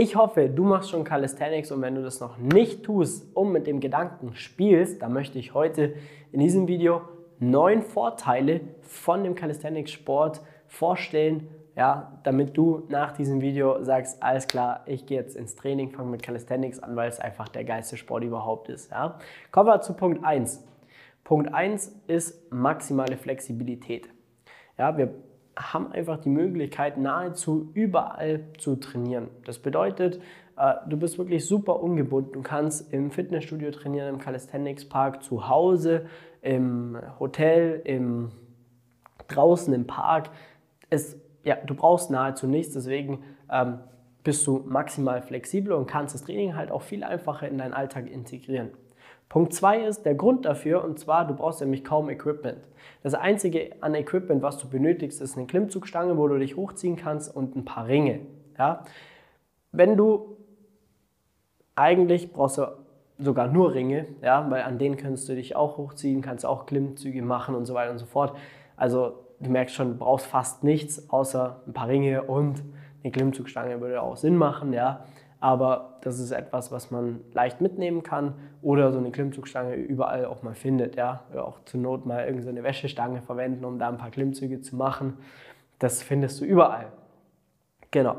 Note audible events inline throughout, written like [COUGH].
Ich hoffe, du machst schon Calisthenics und wenn du das noch nicht tust und mit dem Gedanken spielst, dann möchte ich heute in diesem Video neun Vorteile von dem Calisthenics-Sport vorstellen, ja, damit du nach diesem Video sagst, alles klar, ich gehe jetzt ins Training, fange mit Calisthenics an, weil es einfach der geilste Sport überhaupt ist. Ja. Kommen wir zu Punkt 1. Punkt 1 ist maximale Flexibilität. Ja, wir haben einfach die Möglichkeit, nahezu überall zu trainieren. Das bedeutet, äh, du bist wirklich super ungebunden. Du kannst im Fitnessstudio trainieren, im Calisthenics Park, zu Hause, im Hotel, im, draußen im Park. Es, ja, du brauchst nahezu nichts, deswegen ähm, bist du maximal flexibel und kannst das Training halt auch viel einfacher in deinen Alltag integrieren. Punkt 2 ist der Grund dafür und zwar, du brauchst nämlich kaum Equipment. Das einzige an Equipment, was du benötigst, ist eine Klimmzugstange, wo du dich hochziehen kannst und ein paar Ringe. Ja? Wenn du eigentlich brauchst du sogar nur Ringe, ja, weil an denen kannst du dich auch hochziehen, kannst auch Klimmzüge machen und so weiter und so fort. Also du merkst schon, du brauchst fast nichts außer ein paar Ringe und eine Klimmzugstange würde auch Sinn machen, ja aber das ist etwas, was man leicht mitnehmen kann oder so eine Klimmzugstange überall auch mal findet. Ja? Oder auch zur Not mal irgendeine Wäschestange verwenden, um da ein paar Klimmzüge zu machen. Das findest du überall. Genau.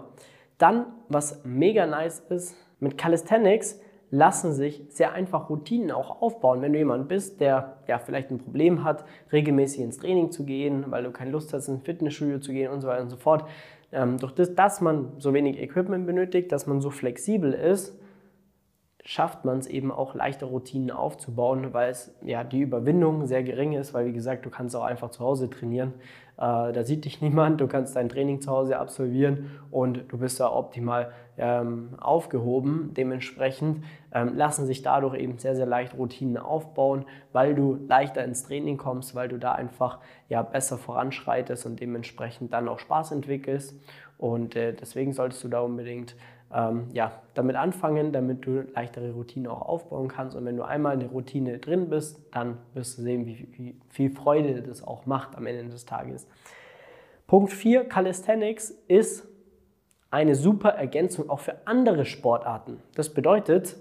Dann, was mega nice ist, mit Calisthenics lassen sich sehr einfach Routinen auch aufbauen. Wenn du jemand bist, der ja vielleicht ein Problem hat, regelmäßig ins Training zu gehen, weil du keine Lust hast, ins Fitnessstudio zu gehen und so weiter und so fort, durch das, dass man so wenig Equipment benötigt, dass man so flexibel ist, schafft man es eben auch leichter Routinen aufzubauen, weil es ja die Überwindung sehr gering ist, weil wie gesagt, du kannst auch einfach zu Hause trainieren. Äh, da sieht dich [LAUGHS] niemand, du kannst dein Training zu Hause absolvieren und du bist da optimal ähm, aufgehoben. Dementsprechend ähm, lassen sich dadurch eben sehr, sehr leicht Routinen aufbauen, weil du leichter ins Training kommst, weil du da einfach ja, besser voranschreitest und dementsprechend dann auch Spaß entwickelst. Und äh, deswegen solltest du da unbedingt ähm, ja, damit anfangen, damit du leichtere Routinen auch aufbauen kannst. Und wenn du einmal in der Routine drin bist, dann wirst du sehen, wie, wie viel Freude das auch macht am Ende des Tages. Punkt 4, Calisthenics ist eine super Ergänzung auch für andere Sportarten. Das bedeutet,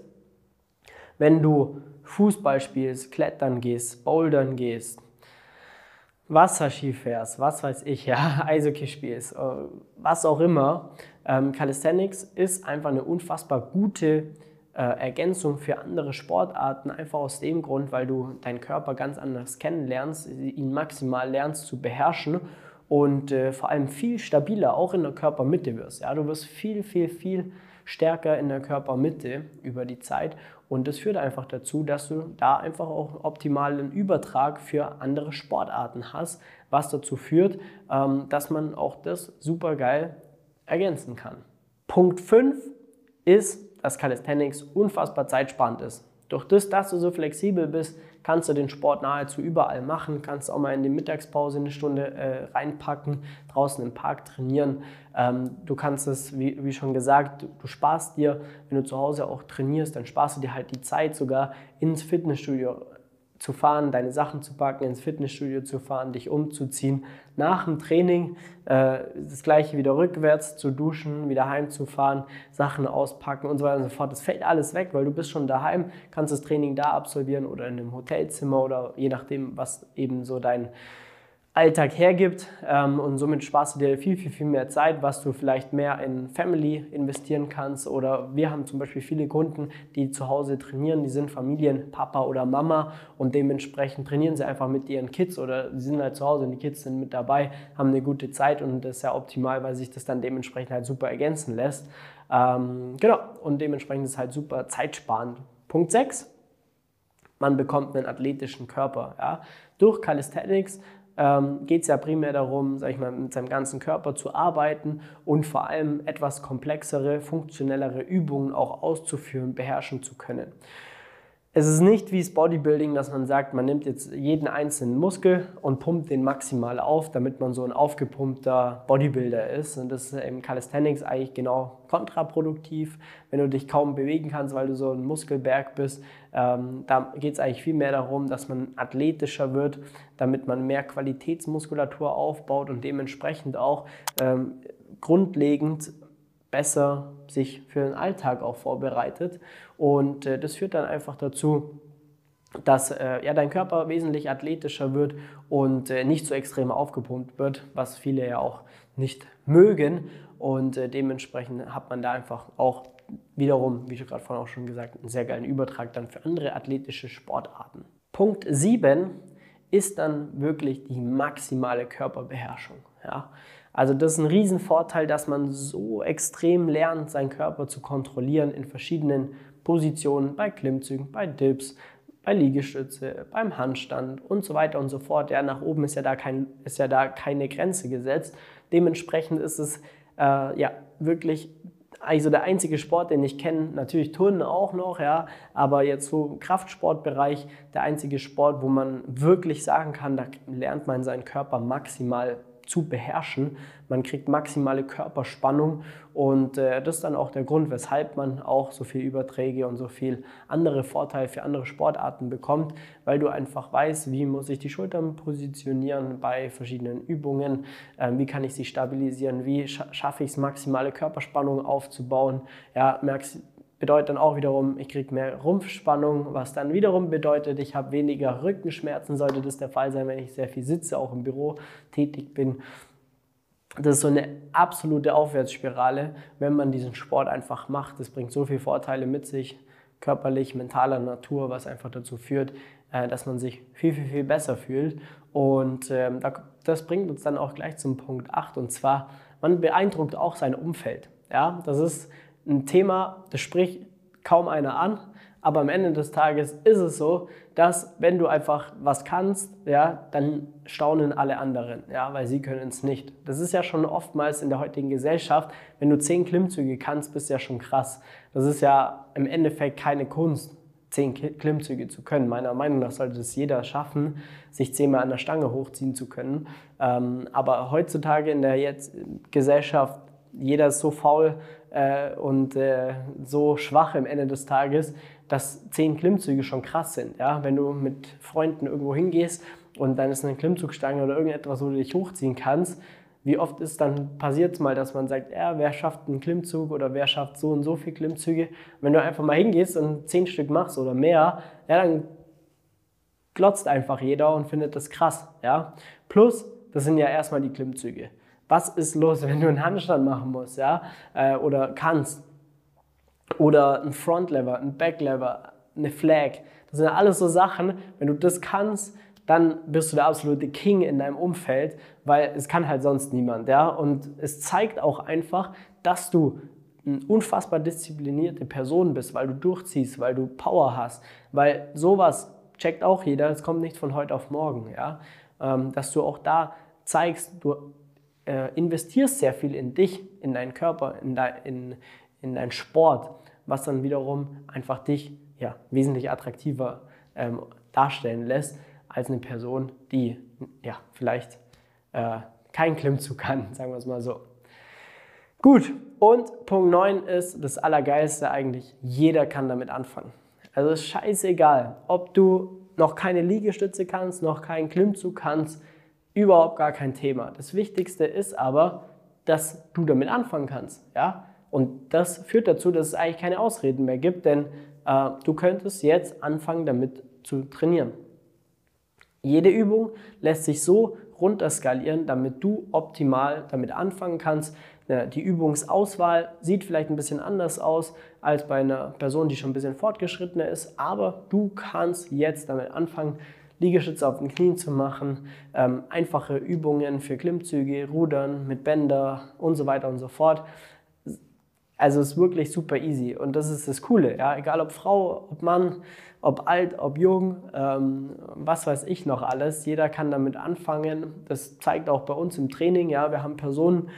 wenn du Fußball spielst, Klettern gehst, Bouldern gehst, Wasserski fährst, was weiß ich, ja, [LAUGHS] Eishockey spielst, äh, was auch immer, ähm, Calisthenics ist einfach eine unfassbar gute äh, Ergänzung für andere Sportarten, einfach aus dem Grund, weil du deinen Körper ganz anders kennenlernst, ihn maximal lernst zu beherrschen und äh, vor allem viel stabiler auch in der Körpermitte wirst. Ja? Du wirst viel, viel, viel stärker in der Körpermitte über die Zeit und das führt einfach dazu, dass du da einfach auch optimalen Übertrag für andere Sportarten hast, was dazu führt, ähm, dass man auch das super geil ergänzen kann. Punkt 5 ist, dass Calisthenics unfassbar zeitsparend ist. Durch das, dass du so flexibel bist, kannst du den Sport nahezu überall machen, kannst auch mal in die Mittagspause eine Stunde äh, reinpacken, draußen im Park trainieren. Ähm, du kannst es, wie, wie schon gesagt, du, du, sparst dir, wenn du zu Hause auch trainierst, dann sparst du dir halt die Zeit sogar ins Fitnessstudio zu fahren, deine Sachen zu packen, ins Fitnessstudio zu fahren, dich umzuziehen, nach dem Training äh, das gleiche wieder rückwärts zu duschen, wieder heimzufahren, Sachen auspacken und so weiter und so fort. Das fällt alles weg, weil du bist schon daheim, kannst das Training da absolvieren oder in einem Hotelzimmer oder je nachdem, was eben so dein Alltag hergibt ähm, und somit sparst du dir viel, viel, viel mehr Zeit, was du vielleicht mehr in Family investieren kannst oder wir haben zum Beispiel viele Kunden, die zu Hause trainieren, die sind Familien, Papa oder Mama und dementsprechend trainieren sie einfach mit ihren Kids oder sie sind halt zu Hause und die Kids sind mit dabei, haben eine gute Zeit und das ist ja optimal, weil sich das dann dementsprechend halt super ergänzen lässt. Ähm, genau, und dementsprechend ist halt super zeitsparend. Punkt 6, man bekommt einen athletischen Körper. Ja. Durch Calisthenics ähm, geht es ja primär darum, sag ich mal, mit seinem ganzen Körper zu arbeiten und vor allem etwas komplexere, funktionellere Übungen auch auszuführen, beherrschen zu können. Es ist nicht wie das Bodybuilding, dass man sagt, man nimmt jetzt jeden einzelnen Muskel und pumpt den maximal auf, damit man so ein aufgepumpter Bodybuilder ist. Und das ist im Calisthenics eigentlich genau kontraproduktiv. Wenn du dich kaum bewegen kannst, weil du so ein Muskelberg bist, ähm, da geht es eigentlich viel mehr darum, dass man athletischer wird, damit man mehr Qualitätsmuskulatur aufbaut und dementsprechend auch ähm, grundlegend besser sich für den Alltag auch vorbereitet. Und äh, das führt dann einfach dazu, dass äh, ja, dein Körper wesentlich athletischer wird und äh, nicht so extrem aufgepumpt wird, was viele ja auch nicht mögen. Und äh, dementsprechend hat man da einfach auch wiederum, wie ich gerade vorhin auch schon gesagt, einen sehr geilen Übertrag dann für andere athletische Sportarten. Punkt 7 ist dann wirklich die maximale Körperbeherrschung. Ja? Also das ist ein Riesenvorteil, dass man so extrem lernt, seinen Körper zu kontrollieren in verschiedenen Positionen, bei Klimmzügen, bei Dips, bei Liegestütze, beim Handstand und so weiter und so fort. Ja, nach oben ist ja da, kein, ist ja da keine Grenze gesetzt. Dementsprechend ist es äh, ja wirklich also der einzige Sport, den ich kenne, natürlich Turnen auch noch, ja, aber jetzt so im Kraftsportbereich der einzige Sport, wo man wirklich sagen kann, da lernt man seinen Körper maximal zu beherrschen. Man kriegt maximale Körperspannung und äh, das ist dann auch der Grund, weshalb man auch so viel Überträge und so viel andere Vorteile für andere Sportarten bekommt, weil du einfach weißt, wie muss ich die Schultern positionieren bei verschiedenen Übungen, äh, wie kann ich sie stabilisieren, wie scha schaffe ich es, maximale Körperspannung aufzubauen. Ja, merkst, bedeutet dann auch wiederum, ich kriege mehr Rumpfspannung, was dann wiederum bedeutet, ich habe weniger Rückenschmerzen, sollte das der Fall sein, wenn ich sehr viel sitze, auch im Büro tätig bin. Das ist so eine absolute Aufwärtsspirale, wenn man diesen Sport einfach macht. Das bringt so viele Vorteile mit sich, körperlich, mentaler Natur, was einfach dazu führt, äh, dass man sich viel, viel, viel besser fühlt. Und ähm, das bringt uns dann auch gleich zum Punkt 8 und zwar, man beeindruckt auch sein Umfeld. Ja, das ist ein Thema, das spricht kaum einer an, aber am Ende des Tages ist es so, dass wenn du einfach was kannst, ja, dann staunen alle anderen, ja, weil sie können es nicht. Das ist ja schon oftmals in der heutigen Gesellschaft, wenn du zehn Klimmzüge kannst, bist du ja schon krass. Das ist ja im Endeffekt keine Kunst, zehn Klimmzüge zu können. Meiner Meinung nach sollte es jeder schaffen, sich zehnmal an der Stange hochziehen zu können. Ähm, aber heutzutage in der jetzt Gesellschaft, jeder ist so faul, äh, und äh, so schwach am Ende des Tages, dass zehn Klimmzüge schon krass sind. Ja? Wenn du mit Freunden irgendwo hingehst und dann ist eine Klimmzugstange oder irgendetwas, wo du dich hochziehen kannst, wie oft ist dann passiert mal, dass man sagt, ja, wer schafft einen Klimmzug oder wer schafft so und so viele Klimmzüge? Wenn du einfach mal hingehst und zehn Stück machst oder mehr, ja, dann glotzt einfach jeder und findet das krass. Ja? Plus, das sind ja erstmal die Klimmzüge was ist los, wenn du einen Handstand machen musst, ja, äh, oder kannst. Oder ein Frontlever, ein Backlever, eine Flag. Das sind alles so Sachen, wenn du das kannst, dann bist du der absolute King in deinem Umfeld, weil es kann halt sonst niemand, ja. Und es zeigt auch einfach, dass du eine unfassbar disziplinierte Person bist, weil du durchziehst, weil du Power hast, weil sowas checkt auch jeder, es kommt nicht von heute auf morgen, ja. Ähm, dass du auch da zeigst, du äh, investierst sehr viel in dich, in deinen Körper, in, de, in, in deinen Sport, was dann wiederum einfach dich ja, wesentlich attraktiver ähm, darstellen lässt als eine Person, die ja, vielleicht äh, keinen Klimmzug [LAUGHS] kann, sagen wir es mal so. Gut, und Punkt 9 ist das Allergeilste eigentlich, jeder kann damit anfangen. Also ist scheißegal, ob du noch keine Liegestütze kannst, noch keinen Klimmzug kannst, überhaupt gar kein Thema. Das Wichtigste ist aber, dass du damit anfangen kannst. Ja? Und das führt dazu, dass es eigentlich keine Ausreden mehr gibt, denn äh, du könntest jetzt anfangen, damit zu trainieren. Jede Übung lässt sich so runterskalieren, damit du optimal damit anfangen kannst. Die Übungsauswahl sieht vielleicht ein bisschen anders aus als bei einer Person, die schon ein bisschen fortgeschrittener ist, aber du kannst jetzt damit anfangen, Liegestütze auf den Knien zu machen, ähm, einfache Übungen für Klimmzüge, Rudern mit Bänder und so weiter und so fort. Also es ist wirklich super easy und das ist das Coole, ja? egal ob Frau, ob Mann, ob alt, ob jung, ähm, was weiß ich noch alles, jeder kann damit anfangen. Das zeigt auch bei uns im Training, ja, wir haben Personen,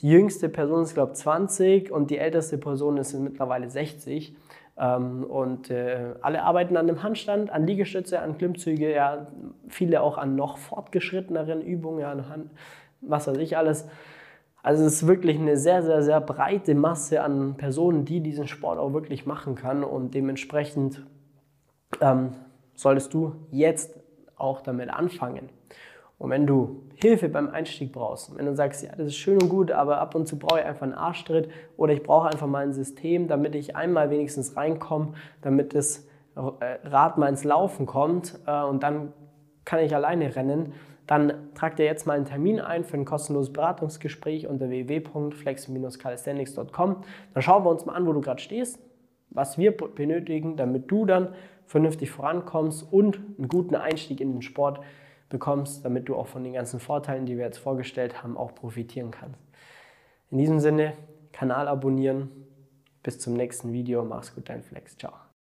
die jüngste Person ist glaube ich 20 und die älteste Person ist mittlerweile 60 ähm, und äh, alle arbeiten an dem Handstand, an Liegestütze, an Klimmzüge, ja, viele auch an noch fortgeschritteneren Übungen, ja, an was weiß ich alles. Also es ist wirklich eine sehr, sehr, sehr breite Masse an Personen, die diesen Sport auch wirklich machen kann und dementsprechend ähm, solltest du jetzt auch damit anfangen. Und wenn du Hilfe beim Einstieg brauchst, wenn du sagst, ja, das ist schön und gut, aber ab und zu brauche ich einfach einen Arschtritt oder ich brauche einfach mal ein System, damit ich einmal wenigstens reinkomme, damit das äh, Rad mal ins Laufen kommt äh, und dann kann ich alleine rennen, dann trag dir jetzt mal einen Termin ein für ein kostenloses Beratungsgespräch unter www.flex-calisthenics.com. Dann schauen wir uns mal an, wo du gerade stehst, was wir benötigen, damit du dann vernünftig vorankommst und einen guten Einstieg in den Sport bekommst, damit du auch von den ganzen Vorteilen, die wir jetzt vorgestellt haben, auch profitieren kannst. In diesem Sinne, Kanal abonnieren. Bis zum nächsten Video. Mach's gut, dein Flex. Ciao.